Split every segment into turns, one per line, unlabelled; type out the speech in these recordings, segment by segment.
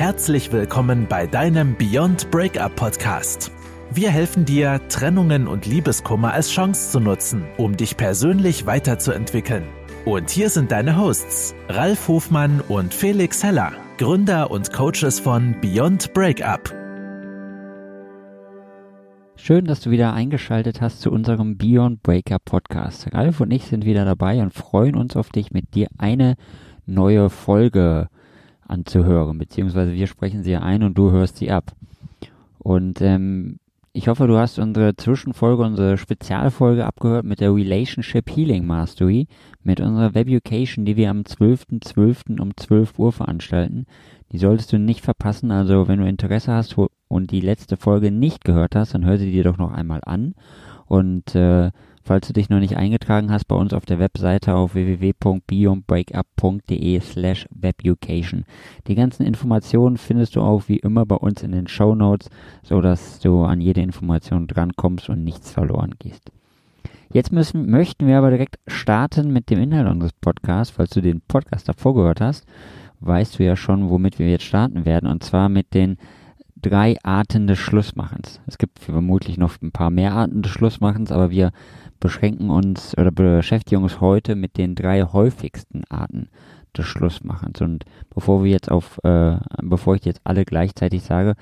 Herzlich willkommen bei deinem Beyond Breakup Podcast. Wir helfen dir, Trennungen und Liebeskummer als Chance zu nutzen, um dich persönlich weiterzuentwickeln. Und hier sind deine Hosts, Ralf Hofmann und Felix Heller, Gründer und Coaches von Beyond Breakup.
Schön, dass du wieder eingeschaltet hast zu unserem Beyond Breakup Podcast. Ralf und ich sind wieder dabei und freuen uns auf dich, mit dir eine neue Folge anzuhören, beziehungsweise wir sprechen sie ein und du hörst sie ab. Und ähm, ich hoffe, du hast unsere Zwischenfolge, unsere Spezialfolge abgehört mit der Relationship Healing Mastery, mit unserer Webucation, die wir am 12.12. .12. um 12 Uhr veranstalten. Die solltest du nicht verpassen, also wenn du Interesse hast und die letzte Folge nicht gehört hast, dann hör sie dir doch noch einmal an. Und äh, Falls du dich noch nicht eingetragen hast, bei uns auf der Webseite auf www.beyondbreakup.de slash webucation. Die ganzen Informationen findest du auch wie immer bei uns in den Show Notes, so dass du an jede Information drankommst und nichts verloren gehst. Jetzt müssen, möchten wir aber direkt starten mit dem Inhalt unseres Podcasts. Falls du den Podcast davor gehört hast, weißt du ja schon, womit wir jetzt starten werden. Und zwar mit den drei Arten des Schlussmachens. Es gibt vermutlich noch ein paar mehr Arten des Schlussmachens, aber wir beschränken uns oder beschäftigen uns heute mit den drei häufigsten Arten des Schlussmachens. Und bevor wir jetzt auf, äh, bevor ich jetzt alle gleichzeitig sage,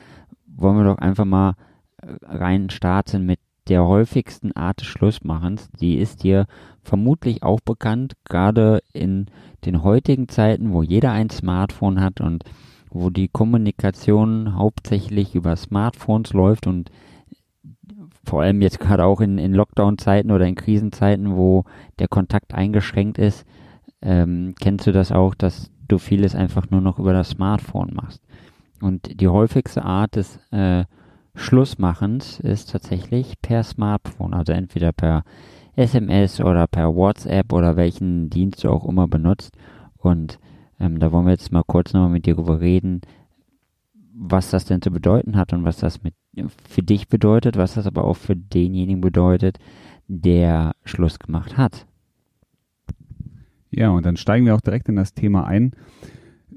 wollen wir doch einfach mal äh, rein starten mit der häufigsten Art des Schlussmachens. Die ist dir vermutlich auch bekannt, gerade in den heutigen Zeiten, wo jeder ein Smartphone hat und wo die Kommunikation hauptsächlich über Smartphones läuft und vor allem jetzt gerade auch in, in Lockdown-Zeiten oder in Krisenzeiten, wo der Kontakt eingeschränkt ist, ähm, kennst du das auch, dass du vieles einfach nur noch über das Smartphone machst. Und die häufigste Art des äh, Schlussmachens ist tatsächlich per Smartphone, also entweder per SMS oder per WhatsApp oder welchen Dienst du auch immer benutzt. Und ähm, da wollen wir jetzt mal kurz nochmal mit dir darüber reden, was das denn zu bedeuten hat und was das mit für dich bedeutet, was das aber auch für denjenigen bedeutet, der Schluss gemacht hat.
Ja, und dann steigen wir auch direkt in das Thema ein.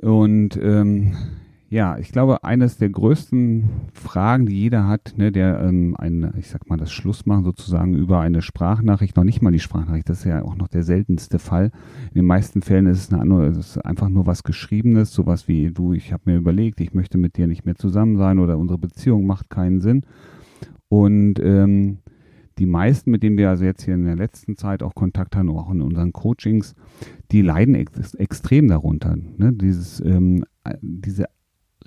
Und ähm, ja, ich glaube, eines der größten Fragen, die jeder hat, ne, der ähm, ein, ich sag mal, das Schlussmachen sozusagen über eine Sprachnachricht, noch nicht mal die Sprachnachricht, das ist ja auch noch der seltenste Fall. In den meisten Fällen ist es, eine, es ist einfach nur was Geschriebenes, sowas wie du, ich habe mir überlegt, ich möchte mit dir nicht mehr zusammen sein oder unsere Beziehung macht keinen Sinn. Und ähm, die meisten, mit denen wir also jetzt hier in der letzten Zeit auch Kontakt haben, auch in unseren Coachings, die leiden ex extrem darunter. Ne? Dieses, ähm, diese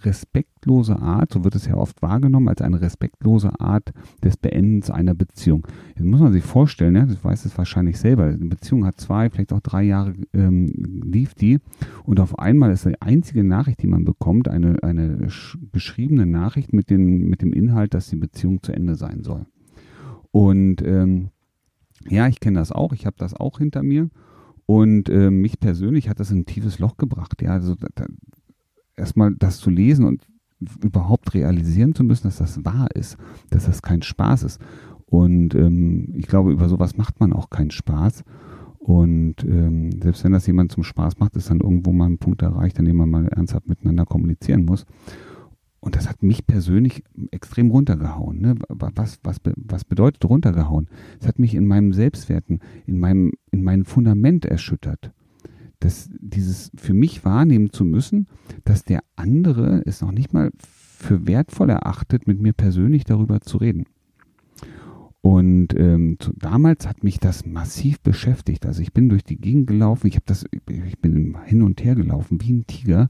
respektlose Art, so wird es ja oft wahrgenommen, als eine respektlose Art des Beendens einer Beziehung. Jetzt muss man sich vorstellen, ja, das weiß es wahrscheinlich selber, eine Beziehung hat zwei, vielleicht auch drei Jahre ähm, lief die und auf einmal ist die einzige Nachricht, die man bekommt, eine, eine geschriebene Nachricht mit, den, mit dem Inhalt, dass die Beziehung zu Ende sein soll. Und ähm, ja, ich kenne das auch, ich habe das auch hinter mir. Und äh, mich persönlich hat das in ein tiefes Loch gebracht. Ja, also da, erstmal das zu lesen und überhaupt realisieren zu müssen, dass das wahr ist, dass das kein Spaß ist. Und ähm, ich glaube, über sowas macht man auch keinen Spaß. Und ähm, selbst wenn das jemand zum Spaß macht, ist dann irgendwo mal ein Punkt erreicht, an dem man mal ernsthaft miteinander kommunizieren muss. Und das hat mich persönlich extrem runtergehauen. Ne? Was, was, was bedeutet runtergehauen? Es hat mich in meinem Selbstwerten, in meinem, in meinem Fundament erschüttert dass dieses für mich wahrnehmen zu müssen, dass der andere es noch nicht mal für wertvoll erachtet, mit mir persönlich darüber zu reden. Und ähm, zu, damals hat mich das massiv beschäftigt. Also ich bin durch die Gegend gelaufen, ich habe das, ich bin hin und her gelaufen wie ein Tiger.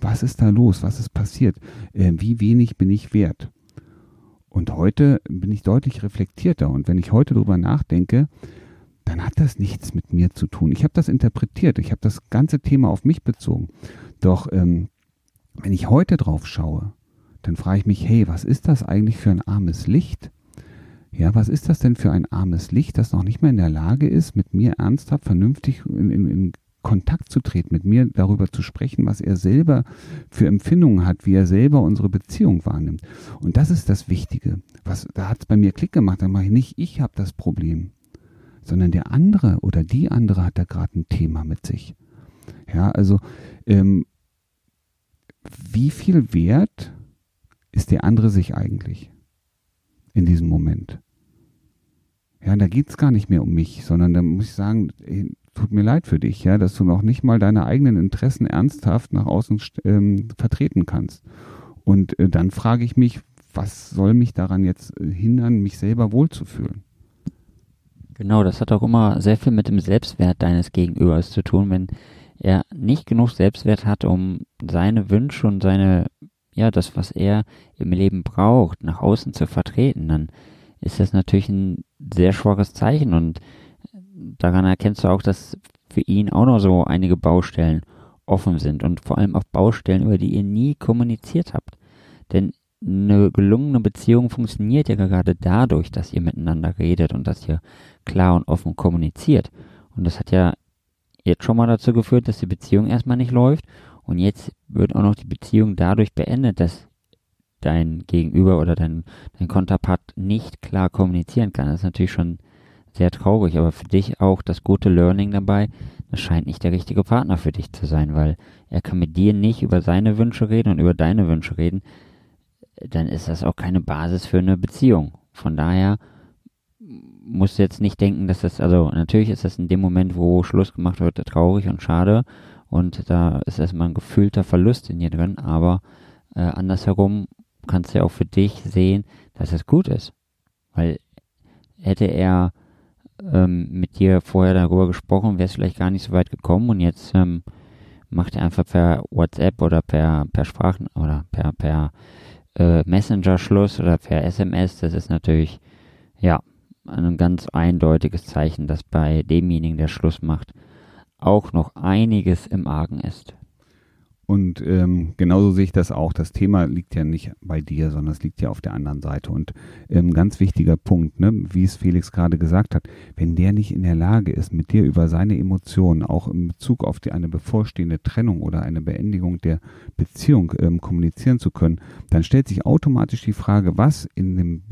Was ist da los? Was ist passiert? Äh, wie wenig bin ich wert? Und heute bin ich deutlich reflektierter. Und wenn ich heute darüber nachdenke, dann hat das nichts mit mir zu tun. Ich habe das interpretiert, ich habe das ganze Thema auf mich bezogen. Doch ähm, wenn ich heute drauf schaue, dann frage ich mich, hey, was ist das eigentlich für ein armes Licht? Ja, was ist das denn für ein armes Licht, das noch nicht mehr in der Lage ist, mit mir ernsthaft, vernünftig in, in, in Kontakt zu treten, mit mir darüber zu sprechen, was er selber für Empfindungen hat, wie er selber unsere Beziehung wahrnimmt. Und das ist das Wichtige. Was, da hat es bei mir Klick gemacht, dann mache ich nicht, ich habe das Problem sondern der andere oder die andere hat da gerade ein Thema mit sich. Ja, also ähm, wie viel wert ist der andere sich eigentlich in diesem Moment? Ja, da geht es gar nicht mehr um mich, sondern da muss ich sagen, ey, tut mir leid für dich, ja, dass du noch nicht mal deine eigenen Interessen ernsthaft nach außen ähm, vertreten kannst. Und äh, dann frage ich mich, was soll mich daran jetzt äh, hindern, mich selber wohlzufühlen?
Genau, das hat auch immer sehr viel mit dem Selbstwert deines Gegenübers zu tun. Wenn er nicht genug Selbstwert hat, um seine Wünsche und seine, ja, das, was er im Leben braucht, nach außen zu vertreten, dann ist das natürlich ein sehr schwaches Zeichen und daran erkennst du auch, dass für ihn auch noch so einige Baustellen offen sind und vor allem auch Baustellen, über die ihr nie kommuniziert habt. Denn eine gelungene Beziehung funktioniert ja gerade dadurch, dass ihr miteinander redet und dass ihr klar und offen kommuniziert. Und das hat ja jetzt schon mal dazu geführt, dass die Beziehung erstmal nicht läuft. Und jetzt wird auch noch die Beziehung dadurch beendet, dass dein Gegenüber oder dein, dein Konterpart nicht klar kommunizieren kann. Das ist natürlich schon sehr traurig, aber für dich auch das gute Learning dabei, das scheint nicht der richtige Partner für dich zu sein, weil er kann mit dir nicht über seine Wünsche reden und über deine Wünsche reden, dann ist das auch keine Basis für eine Beziehung. Von daher musst du jetzt nicht denken, dass das, also natürlich ist das in dem Moment, wo Schluss gemacht wird, traurig und schade und da ist erstmal ein gefühlter Verlust in dir drin, aber äh, andersherum kannst du ja auch für dich sehen, dass es gut ist. Weil hätte er ähm, mit dir vorher darüber gesprochen, wärst vielleicht gar nicht so weit gekommen und jetzt ähm, macht er einfach per WhatsApp oder per, per Sprachen oder per, per äh, Messenger Schluss oder per SMS. Das ist natürlich, ja, ein ganz eindeutiges Zeichen, dass bei demjenigen, der Schluss macht, auch noch einiges im Argen ist.
Und ähm, genauso sehe ich das auch. Das Thema liegt ja nicht bei dir, sondern es liegt ja auf der anderen Seite. Und ähm, ganz wichtiger Punkt, ne, wie es Felix gerade gesagt hat, wenn der nicht in der Lage ist, mit dir über seine Emotionen, auch in Bezug auf die, eine bevorstehende Trennung oder eine Beendigung der Beziehung ähm, kommunizieren zu können, dann stellt sich automatisch die Frage, was in, dem,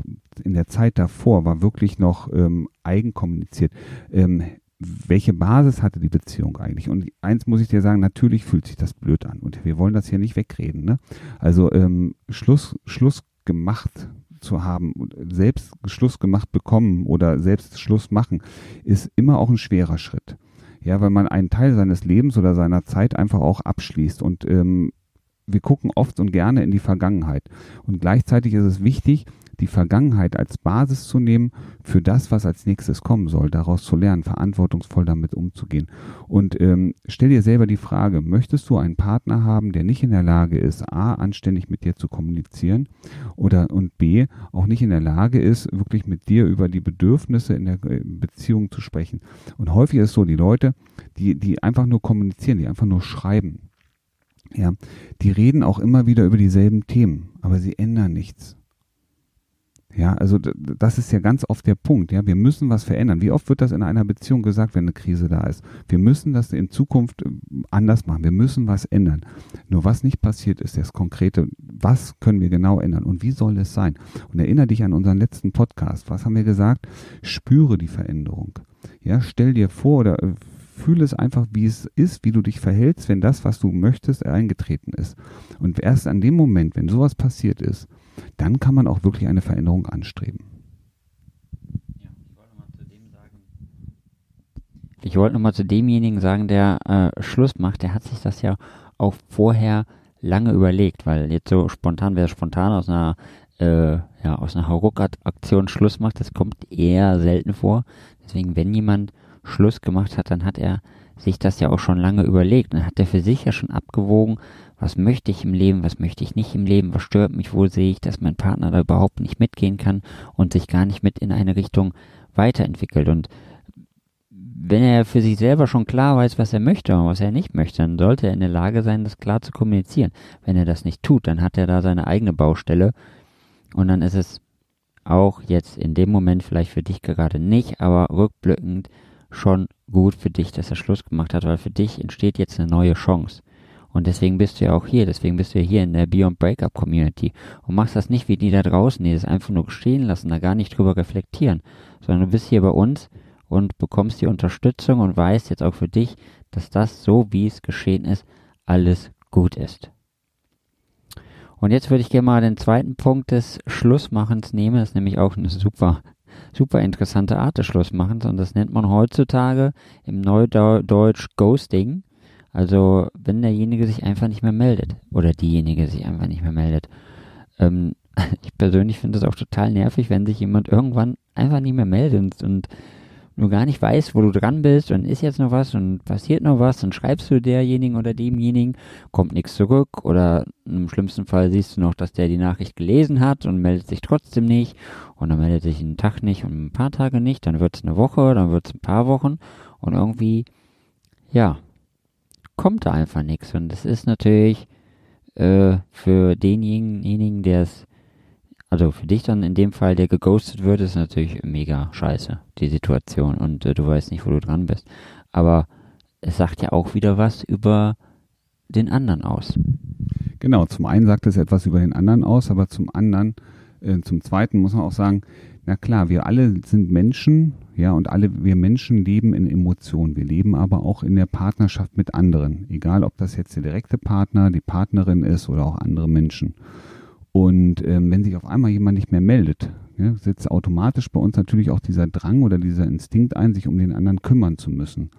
in der Zeit davor war wirklich noch ähm, eigenkommuniziert. Ähm, welche Basis hatte die Beziehung eigentlich? Und eins muss ich dir sagen, natürlich fühlt sich das blöd an. Und wir wollen das hier nicht wegreden. Ne? Also ähm, Schluss, Schluss gemacht zu haben, selbst Schluss gemacht bekommen oder selbst Schluss machen, ist immer auch ein schwerer Schritt. Ja, weil man einen Teil seines Lebens oder seiner Zeit einfach auch abschließt. Und ähm, wir gucken oft und gerne in die Vergangenheit. Und gleichzeitig ist es wichtig, die Vergangenheit als Basis zu nehmen für das, was als nächstes kommen soll, daraus zu lernen, verantwortungsvoll damit umzugehen. Und ähm, stell dir selber die Frage, möchtest du einen Partner haben, der nicht in der Lage ist, a, anständig mit dir zu kommunizieren oder und b, auch nicht in der Lage ist, wirklich mit dir über die Bedürfnisse in der äh, Beziehung zu sprechen. Und häufig ist es so, die Leute, die, die einfach nur kommunizieren, die einfach nur schreiben, ja, die reden auch immer wieder über dieselben Themen, aber sie ändern nichts. Ja, also das ist ja ganz oft der Punkt. Ja, wir müssen was verändern. Wie oft wird das in einer Beziehung gesagt, wenn eine Krise da ist? Wir müssen das in Zukunft äh, anders machen. Wir müssen was ändern. Nur was nicht passiert ist, das Konkrete. Was können wir genau ändern und wie soll es sein? Und erinnere dich an unseren letzten Podcast. Was haben wir gesagt? Spüre die Veränderung. Ja, stell dir vor oder äh, fühle es einfach, wie es ist, wie du dich verhältst, wenn das, was du möchtest, eingetreten ist. Und erst an dem Moment, wenn sowas passiert ist, dann kann man auch wirklich eine Veränderung anstreben.
Ich wollte nochmal zu demjenigen sagen, der äh, Schluss macht, der hat sich das ja auch vorher lange überlegt, weil jetzt so spontan, wer spontan aus einer, äh, ja, aus einer Hauruck-Aktion Schluss macht, das kommt eher selten vor. Deswegen, wenn jemand Schluss gemacht hat, dann hat er sich das ja auch schon lange überlegt. Dann hat er für sich ja schon abgewogen, was möchte ich im Leben, was möchte ich nicht im Leben, was stört mich, wo sehe ich, dass mein Partner da überhaupt nicht mitgehen kann und sich gar nicht mit in eine Richtung weiterentwickelt. Und wenn er für sich selber schon klar weiß, was er möchte und was er nicht möchte, dann sollte er in der Lage sein, das klar zu kommunizieren. Wenn er das nicht tut, dann hat er da seine eigene Baustelle und dann ist es auch jetzt in dem Moment vielleicht für dich gerade nicht, aber rückblickend schon gut für dich, dass er Schluss gemacht hat, weil für dich entsteht jetzt eine neue Chance. Und deswegen bist du ja auch hier, deswegen bist du ja hier in der Beyond Breakup Community und machst das nicht wie die da draußen, die das einfach nur stehen lassen, da gar nicht drüber reflektieren, sondern du bist hier bei uns und bekommst die Unterstützung und weißt jetzt auch für dich, dass das so, wie es geschehen ist, alles gut ist. Und jetzt würde ich gerne mal den zweiten Punkt des Schlussmachens nehmen. Das ist nämlich auch eine super, super interessante Art des Schlussmachens. Und das nennt man heutzutage im Neudeutsch Ghosting. Also, wenn derjenige sich einfach nicht mehr meldet. Oder diejenige sich einfach nicht mehr meldet. Ähm, ich persönlich finde es auch total nervig, wenn sich jemand irgendwann einfach nicht mehr meldet und du gar nicht weißt, wo du dran bist und ist jetzt noch was und passiert noch was, dann schreibst du derjenigen oder demjenigen, kommt nichts zurück oder im schlimmsten Fall siehst du noch, dass der die Nachricht gelesen hat und meldet sich trotzdem nicht und dann meldet sich einen Tag nicht und ein paar Tage nicht, dann wird es eine Woche, dann wird es ein paar Wochen und irgendwie, ja, kommt da einfach nichts und das ist natürlich äh, für denjenigen, der es also für dich dann in dem Fall, der geghostet wird, ist natürlich mega scheiße, die Situation. Und äh, du weißt nicht, wo du dran bist. Aber es sagt ja auch wieder was über den anderen aus.
Genau, zum einen sagt es etwas über den anderen aus, aber zum anderen, äh, zum zweiten muss man auch sagen, na klar, wir alle sind Menschen, ja, und alle wir Menschen leben in Emotionen. Wir leben aber auch in der Partnerschaft mit anderen. Egal, ob das jetzt der direkte Partner, die Partnerin ist oder auch andere Menschen. Und ähm, wenn sich auf einmal jemand nicht mehr meldet, ja, setzt automatisch bei uns natürlich auch dieser Drang oder dieser Instinkt ein, sich um den anderen kümmern zu müssen.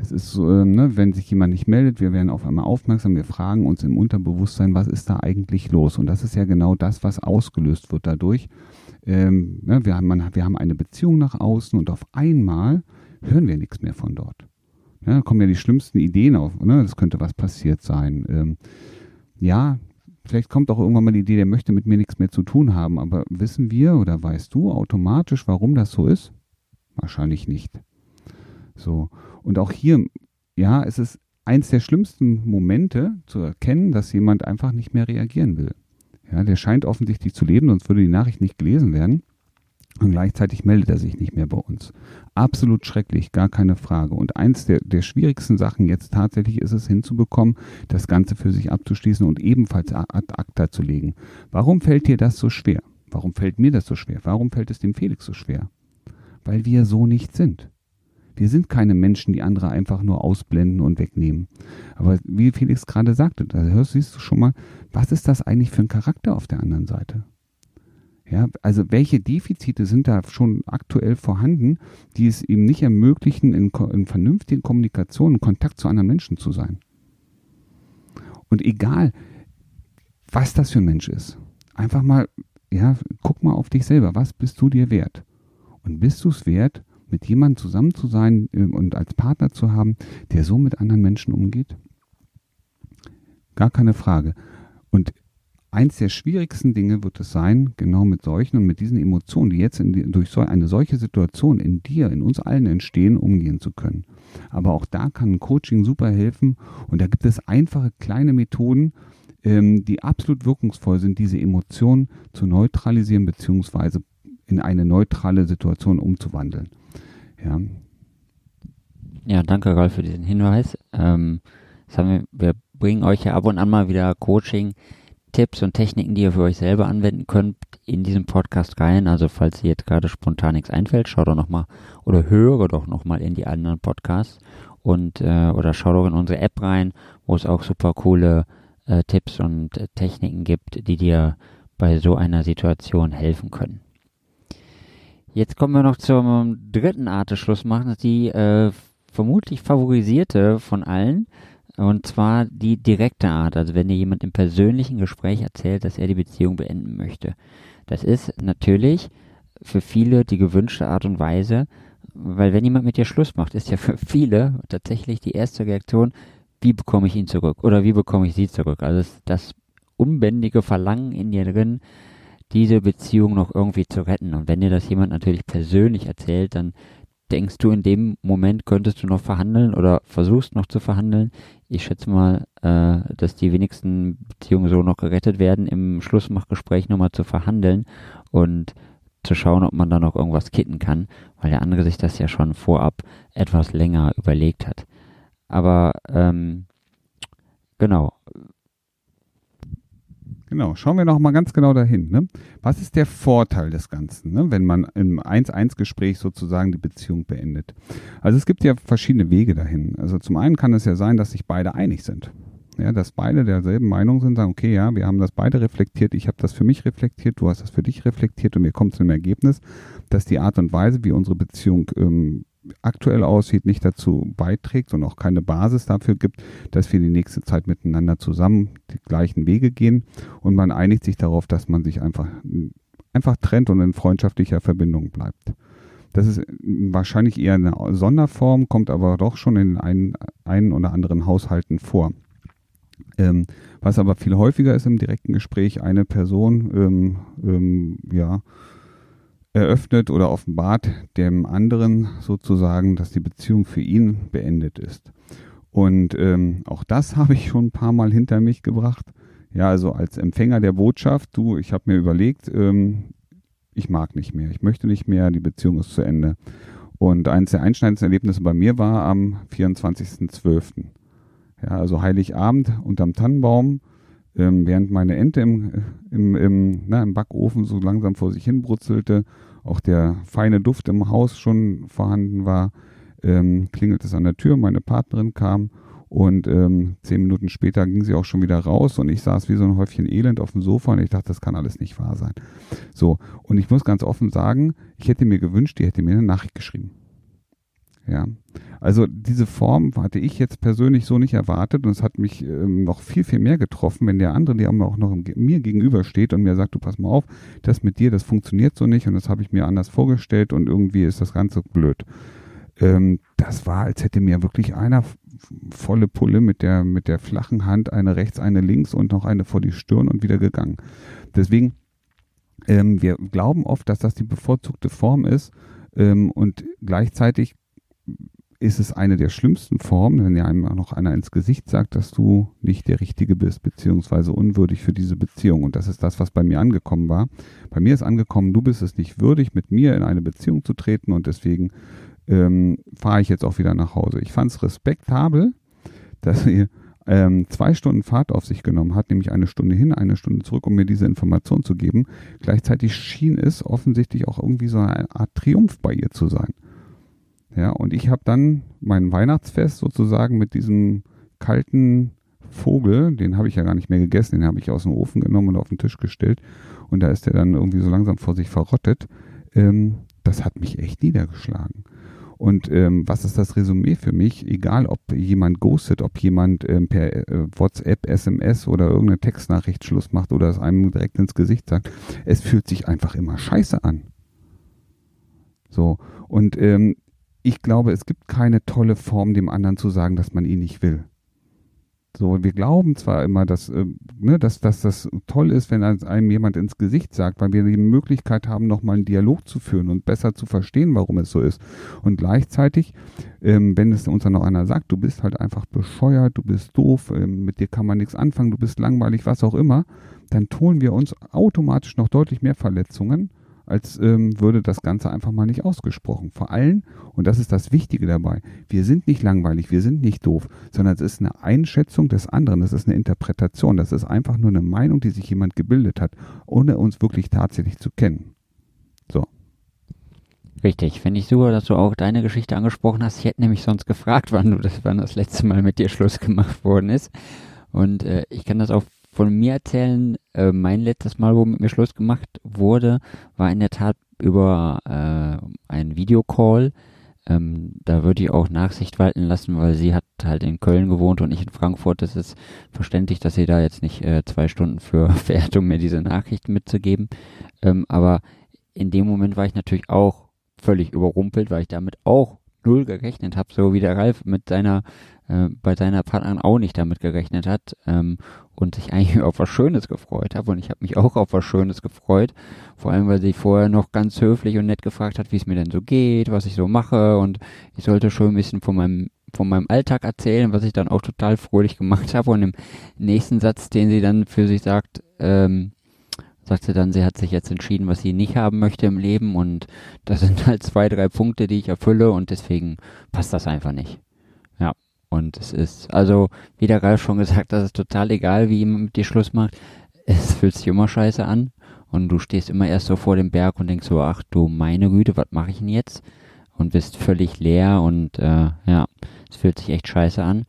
Das ist so, äh, ne, wenn sich jemand nicht meldet, wir werden auf einmal aufmerksam, wir fragen uns im Unterbewusstsein, was ist da eigentlich los? Und das ist ja genau das, was ausgelöst wird dadurch. Ähm, ne, wir, haben, man, wir haben eine Beziehung nach außen und auf einmal hören wir nichts mehr von dort. Ja, da kommen ja die schlimmsten Ideen auf. Ne? Das könnte was passiert sein. Ähm, ja, vielleicht kommt auch irgendwann mal die Idee, der möchte mit mir nichts mehr zu tun haben, aber wissen wir oder weißt du automatisch, warum das so ist? Wahrscheinlich nicht. So. Und auch hier, ja, es ist eins der schlimmsten Momente zu erkennen, dass jemand einfach nicht mehr reagieren will. Ja, der scheint offensichtlich zu leben, sonst würde die Nachricht nicht gelesen werden. Und gleichzeitig meldet er sich nicht mehr bei uns. Absolut schrecklich, gar keine Frage. Und eins der, der schwierigsten Sachen jetzt tatsächlich ist es hinzubekommen, das Ganze für sich abzuschließen und ebenfalls ad acta zu legen. Warum fällt dir das so schwer? Warum fällt mir das so schwer? Warum fällt es dem Felix so schwer? Weil wir so nicht sind. Wir sind keine Menschen, die andere einfach nur ausblenden und wegnehmen. Aber wie Felix gerade sagte, da hörst, siehst du schon mal, was ist das eigentlich für ein Charakter auf der anderen Seite? Ja, also welche Defizite sind da schon aktuell vorhanden, die es ihm nicht ermöglichen, in, in vernünftigen Kommunikation, in Kontakt zu anderen Menschen zu sein? Und egal, was das für ein Mensch ist, einfach mal, ja, guck mal auf dich selber. Was bist du dir wert? Und bist du es wert, mit jemandem zusammen zu sein äh, und als Partner zu haben, der so mit anderen Menschen umgeht? Gar keine Frage. Und eins der schwierigsten Dinge wird es sein, genau mit solchen und mit diesen Emotionen, die jetzt die, durch so eine solche Situation in dir, in uns allen entstehen, umgehen zu können. Aber auch da kann ein Coaching super helfen und da gibt es einfache kleine Methoden, ähm, die absolut wirkungsvoll sind, diese Emotionen zu neutralisieren beziehungsweise in eine neutrale Situation umzuwandeln. Ja.
Ja, danke Ralf für diesen Hinweis. Ähm, wir, wir bringen euch ja ab und an mal wieder Coaching Tipps und Techniken, die ihr für euch selber anwenden könnt, in diesem Podcast rein. Also falls ihr jetzt gerade spontan nichts einfällt, schaut doch nochmal oder höre doch nochmal in die anderen Podcasts und äh, oder schaut doch in unsere App rein, wo es auch super coole äh, Tipps und äh, Techniken gibt, die dir bei so einer Situation helfen können. Jetzt kommen wir noch zum dritten Art des Schlussmachens, die äh, vermutlich favorisierte von allen. Und zwar die direkte Art, also wenn dir jemand im persönlichen Gespräch erzählt, dass er die Beziehung beenden möchte. Das ist natürlich für viele die gewünschte Art und Weise, weil wenn jemand mit dir Schluss macht, ist ja für viele tatsächlich die erste Reaktion, wie bekomme ich ihn zurück oder wie bekomme ich sie zurück. Also das, das unbändige Verlangen in dir drin, diese Beziehung noch irgendwie zu retten. Und wenn dir das jemand natürlich persönlich erzählt, dann denkst du in dem Moment könntest du noch verhandeln oder versuchst noch zu verhandeln. Ich schätze mal, äh, dass die wenigsten Beziehungen so noch gerettet werden, im Schlussmachgespräch nochmal zu verhandeln und zu schauen, ob man da noch irgendwas kitten kann, weil der andere sich das ja schon vorab etwas länger überlegt hat. Aber ähm, genau,
Genau, schauen wir noch mal ganz genau dahin. Ne? Was ist der Vorteil des Ganzen, ne? wenn man im 1-1-Gespräch sozusagen die Beziehung beendet? Also es gibt ja verschiedene Wege dahin. Also zum einen kann es ja sein, dass sich beide einig sind. Ja, dass beide derselben Meinung sind, sagen, okay, ja, wir haben das beide reflektiert, ich habe das für mich reflektiert, du hast das für dich reflektiert und wir kommen zu dem Ergebnis, dass die Art und Weise, wie unsere Beziehung ähm, aktuell aussieht, nicht dazu beiträgt und auch keine Basis dafür gibt, dass wir die nächste Zeit miteinander zusammen die gleichen Wege gehen und man einigt sich darauf, dass man sich einfach, einfach trennt und in freundschaftlicher Verbindung bleibt. Das ist wahrscheinlich eher eine Sonderform, kommt aber doch schon in einen, einen oder anderen Haushalten vor. Ähm, was aber viel häufiger ist im direkten Gespräch, eine Person ähm, ähm, ja, eröffnet oder offenbart dem anderen sozusagen, dass die Beziehung für ihn beendet ist. Und ähm, auch das habe ich schon ein paar Mal hinter mich gebracht. Ja, also als Empfänger der Botschaft, du, ich habe mir überlegt, ähm, ich mag nicht mehr, ich möchte nicht mehr, die Beziehung ist zu Ende. Und eines der einschneidendsten Erlebnisse bei mir war am 24.12. Ja, also Heiligabend unterm Tannenbaum, ähm, während meine Ente im, im, im, na, im Backofen so langsam vor sich hin brutzelte, auch der feine Duft im Haus schon vorhanden war, ähm, klingelt es an der Tür, meine Partnerin kam und ähm, zehn Minuten später ging sie auch schon wieder raus und ich saß wie so ein Häufchen Elend auf dem Sofa und ich dachte, das kann alles nicht wahr sein. So, und ich muss ganz offen sagen, ich hätte mir gewünscht, die hätte mir eine Nachricht geschrieben. Ja, also diese Form hatte ich jetzt persönlich so nicht erwartet und es hat mich ähm, noch viel, viel mehr getroffen, wenn der andere, der auch noch mir gegenübersteht und mir sagt, du pass mal auf, das mit dir, das funktioniert so nicht und das habe ich mir anders vorgestellt und irgendwie ist das Ganze blöd. Ähm, das war, als hätte mir wirklich einer volle Pulle mit der, mit der flachen Hand, eine rechts, eine links und noch eine vor die Stirn und wieder gegangen. Deswegen, ähm, wir glauben oft, dass das die bevorzugte Form ist ähm, und gleichzeitig ist es eine der schlimmsten Formen, wenn dir einem auch noch einer ins Gesicht sagt, dass du nicht der Richtige bist, beziehungsweise unwürdig für diese Beziehung. Und das ist das, was bei mir angekommen war. Bei mir ist angekommen, du bist es nicht würdig, mit mir in eine Beziehung zu treten und deswegen ähm, fahre ich jetzt auch wieder nach Hause. Ich fand es respektabel, dass sie ähm, zwei Stunden Fahrt auf sich genommen hat, nämlich eine Stunde hin, eine Stunde zurück, um mir diese Information zu geben. Gleichzeitig schien es offensichtlich auch irgendwie so eine Art Triumph bei ihr zu sein. Ja, und ich habe dann mein Weihnachtsfest sozusagen mit diesem kalten Vogel, den habe ich ja gar nicht mehr gegessen, den habe ich aus dem Ofen genommen und auf den Tisch gestellt. Und da ist der dann irgendwie so langsam vor sich verrottet. Ähm, das hat mich echt niedergeschlagen. Und ähm, was ist das Resümee für mich? Egal, ob jemand ghostet, ob jemand ähm, per äh, WhatsApp, SMS oder irgendeine Textnachricht Schluss macht oder es einem direkt ins Gesicht sagt, es fühlt sich einfach immer scheiße an. So, und ähm, ich glaube, es gibt keine tolle Form, dem anderen zu sagen, dass man ihn nicht will. So, wir glauben zwar immer, dass, äh, ne, dass, dass das toll ist, wenn einem jemand ins Gesicht sagt, weil wir die Möglichkeit haben, nochmal einen Dialog zu führen und besser zu verstehen, warum es so ist. Und gleichzeitig, ähm, wenn es uns dann noch einer sagt, du bist halt einfach bescheuert, du bist doof, ähm, mit dir kann man nichts anfangen, du bist langweilig, was auch immer, dann tun wir uns automatisch noch deutlich mehr Verletzungen, als ähm, würde das Ganze einfach mal nicht ausgesprochen. Vor allem, und das ist das Wichtige dabei, wir sind nicht langweilig, wir sind nicht doof, sondern es ist eine Einschätzung des anderen, das ist eine Interpretation, das ist einfach nur eine Meinung, die sich jemand gebildet hat, ohne uns wirklich tatsächlich zu kennen. So.
Richtig, finde ich super, dass du auch deine Geschichte angesprochen hast. Ich hätte nämlich sonst gefragt, wann du das, wann das letzte Mal mit dir Schluss gemacht worden ist. Und äh, ich kann das auch von mir erzählen, äh, mein letztes Mal, wo mit mir Schluss gemacht wurde, war in der Tat über äh, einen Videocall. Ähm, da würde ich auch Nachsicht walten lassen, weil sie hat halt in Köln gewohnt und ich in Frankfurt. Das ist verständlich, dass sie da jetzt nicht äh, zwei Stunden für fährt, um mir diese Nachricht mitzugeben. Ähm, aber in dem Moment war ich natürlich auch völlig überrumpelt, weil ich damit auch null gerechnet habe, so wie der Ralf mit seiner äh, bei seiner Partnerin auch nicht damit gerechnet hat ähm, und sich eigentlich auf was Schönes gefreut habe. Und ich habe mich auch auf was Schönes gefreut. Vor allem, weil sie vorher noch ganz höflich und nett gefragt hat, wie es mir denn so geht, was ich so mache. Und ich sollte schon ein bisschen von meinem von meinem Alltag erzählen, was ich dann auch total fröhlich gemacht habe. Und im nächsten Satz, den sie dann für sich sagt, ähm, sagt sie dann, sie hat sich jetzt entschieden, was sie nicht haben möchte im Leben. Und das sind halt zwei, drei Punkte, die ich erfülle. Und deswegen passt das einfach nicht. Ja. Und es ist, also, wie der Ralf schon gesagt, das ist total egal, wie jemand mit dir Schluss macht. Es fühlt sich immer scheiße an. Und du stehst immer erst so vor dem Berg und denkst so, ach du meine Güte, was mache ich denn jetzt? Und bist völlig leer und äh, ja, es fühlt sich echt scheiße an.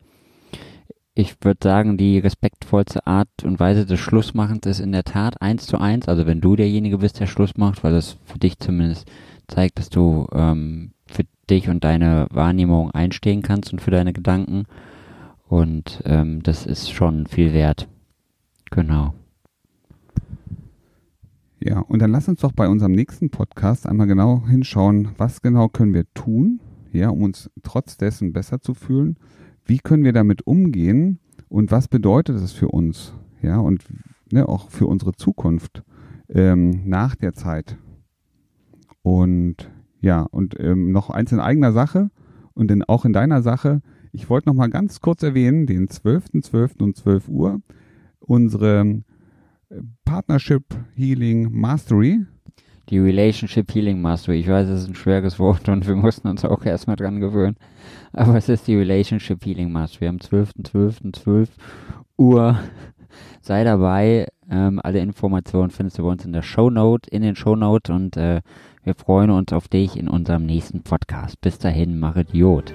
Ich würde sagen, die respektvollste Art und Weise des Schlussmachens ist in der Tat eins zu eins. Also wenn du derjenige bist, der Schluss macht, weil das für dich zumindest zeigt, dass du ähm, für dich und deine Wahrnehmung einstehen kannst und für deine Gedanken. Und ähm, das ist schon viel wert. Genau.
Ja, und dann lass uns doch bei unserem nächsten Podcast einmal genau hinschauen, was genau können wir tun, ja, um uns trotz dessen besser zu fühlen. Wie können wir damit umgehen und was bedeutet es für uns, ja, und ne, auch für unsere Zukunft ähm, nach der Zeit. Und ja, und ähm, noch eins in eigener Sache und in, auch in deiner Sache. Ich wollte noch mal ganz kurz erwähnen, den 12.12. .12. um 12 Uhr, unsere Partnership Healing Mastery.
Die Relationship Healing Mastery. Ich weiß, es ist ein schweres Wort und wir mussten uns auch erstmal dran gewöhnen. Aber es ist die Relationship Healing Mastery am 12.12.12 .12. Uhr. Sei dabei. Ähm, alle Informationen findest du bei uns in der Show Note, in den Show Notes und äh, wir freuen uns auf dich in unserem nächsten Podcast. Bis dahin, mach Idiot.